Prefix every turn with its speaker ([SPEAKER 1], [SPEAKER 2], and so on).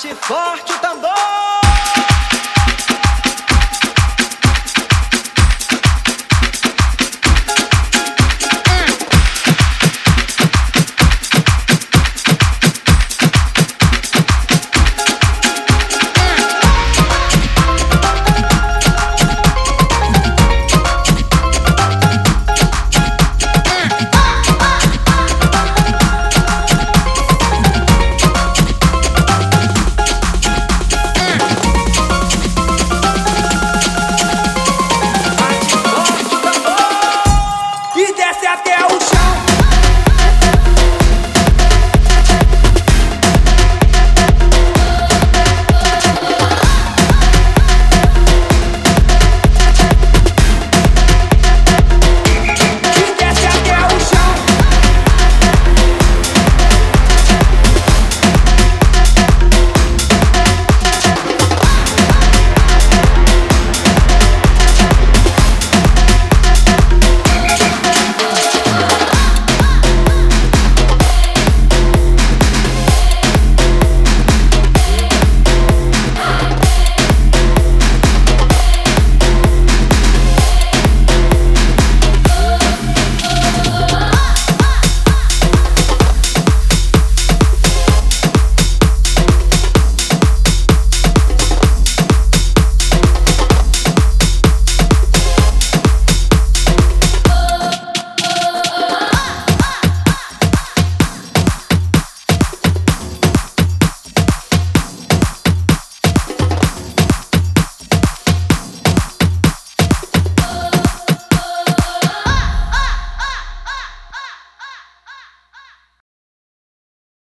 [SPEAKER 1] bate forte o tambor.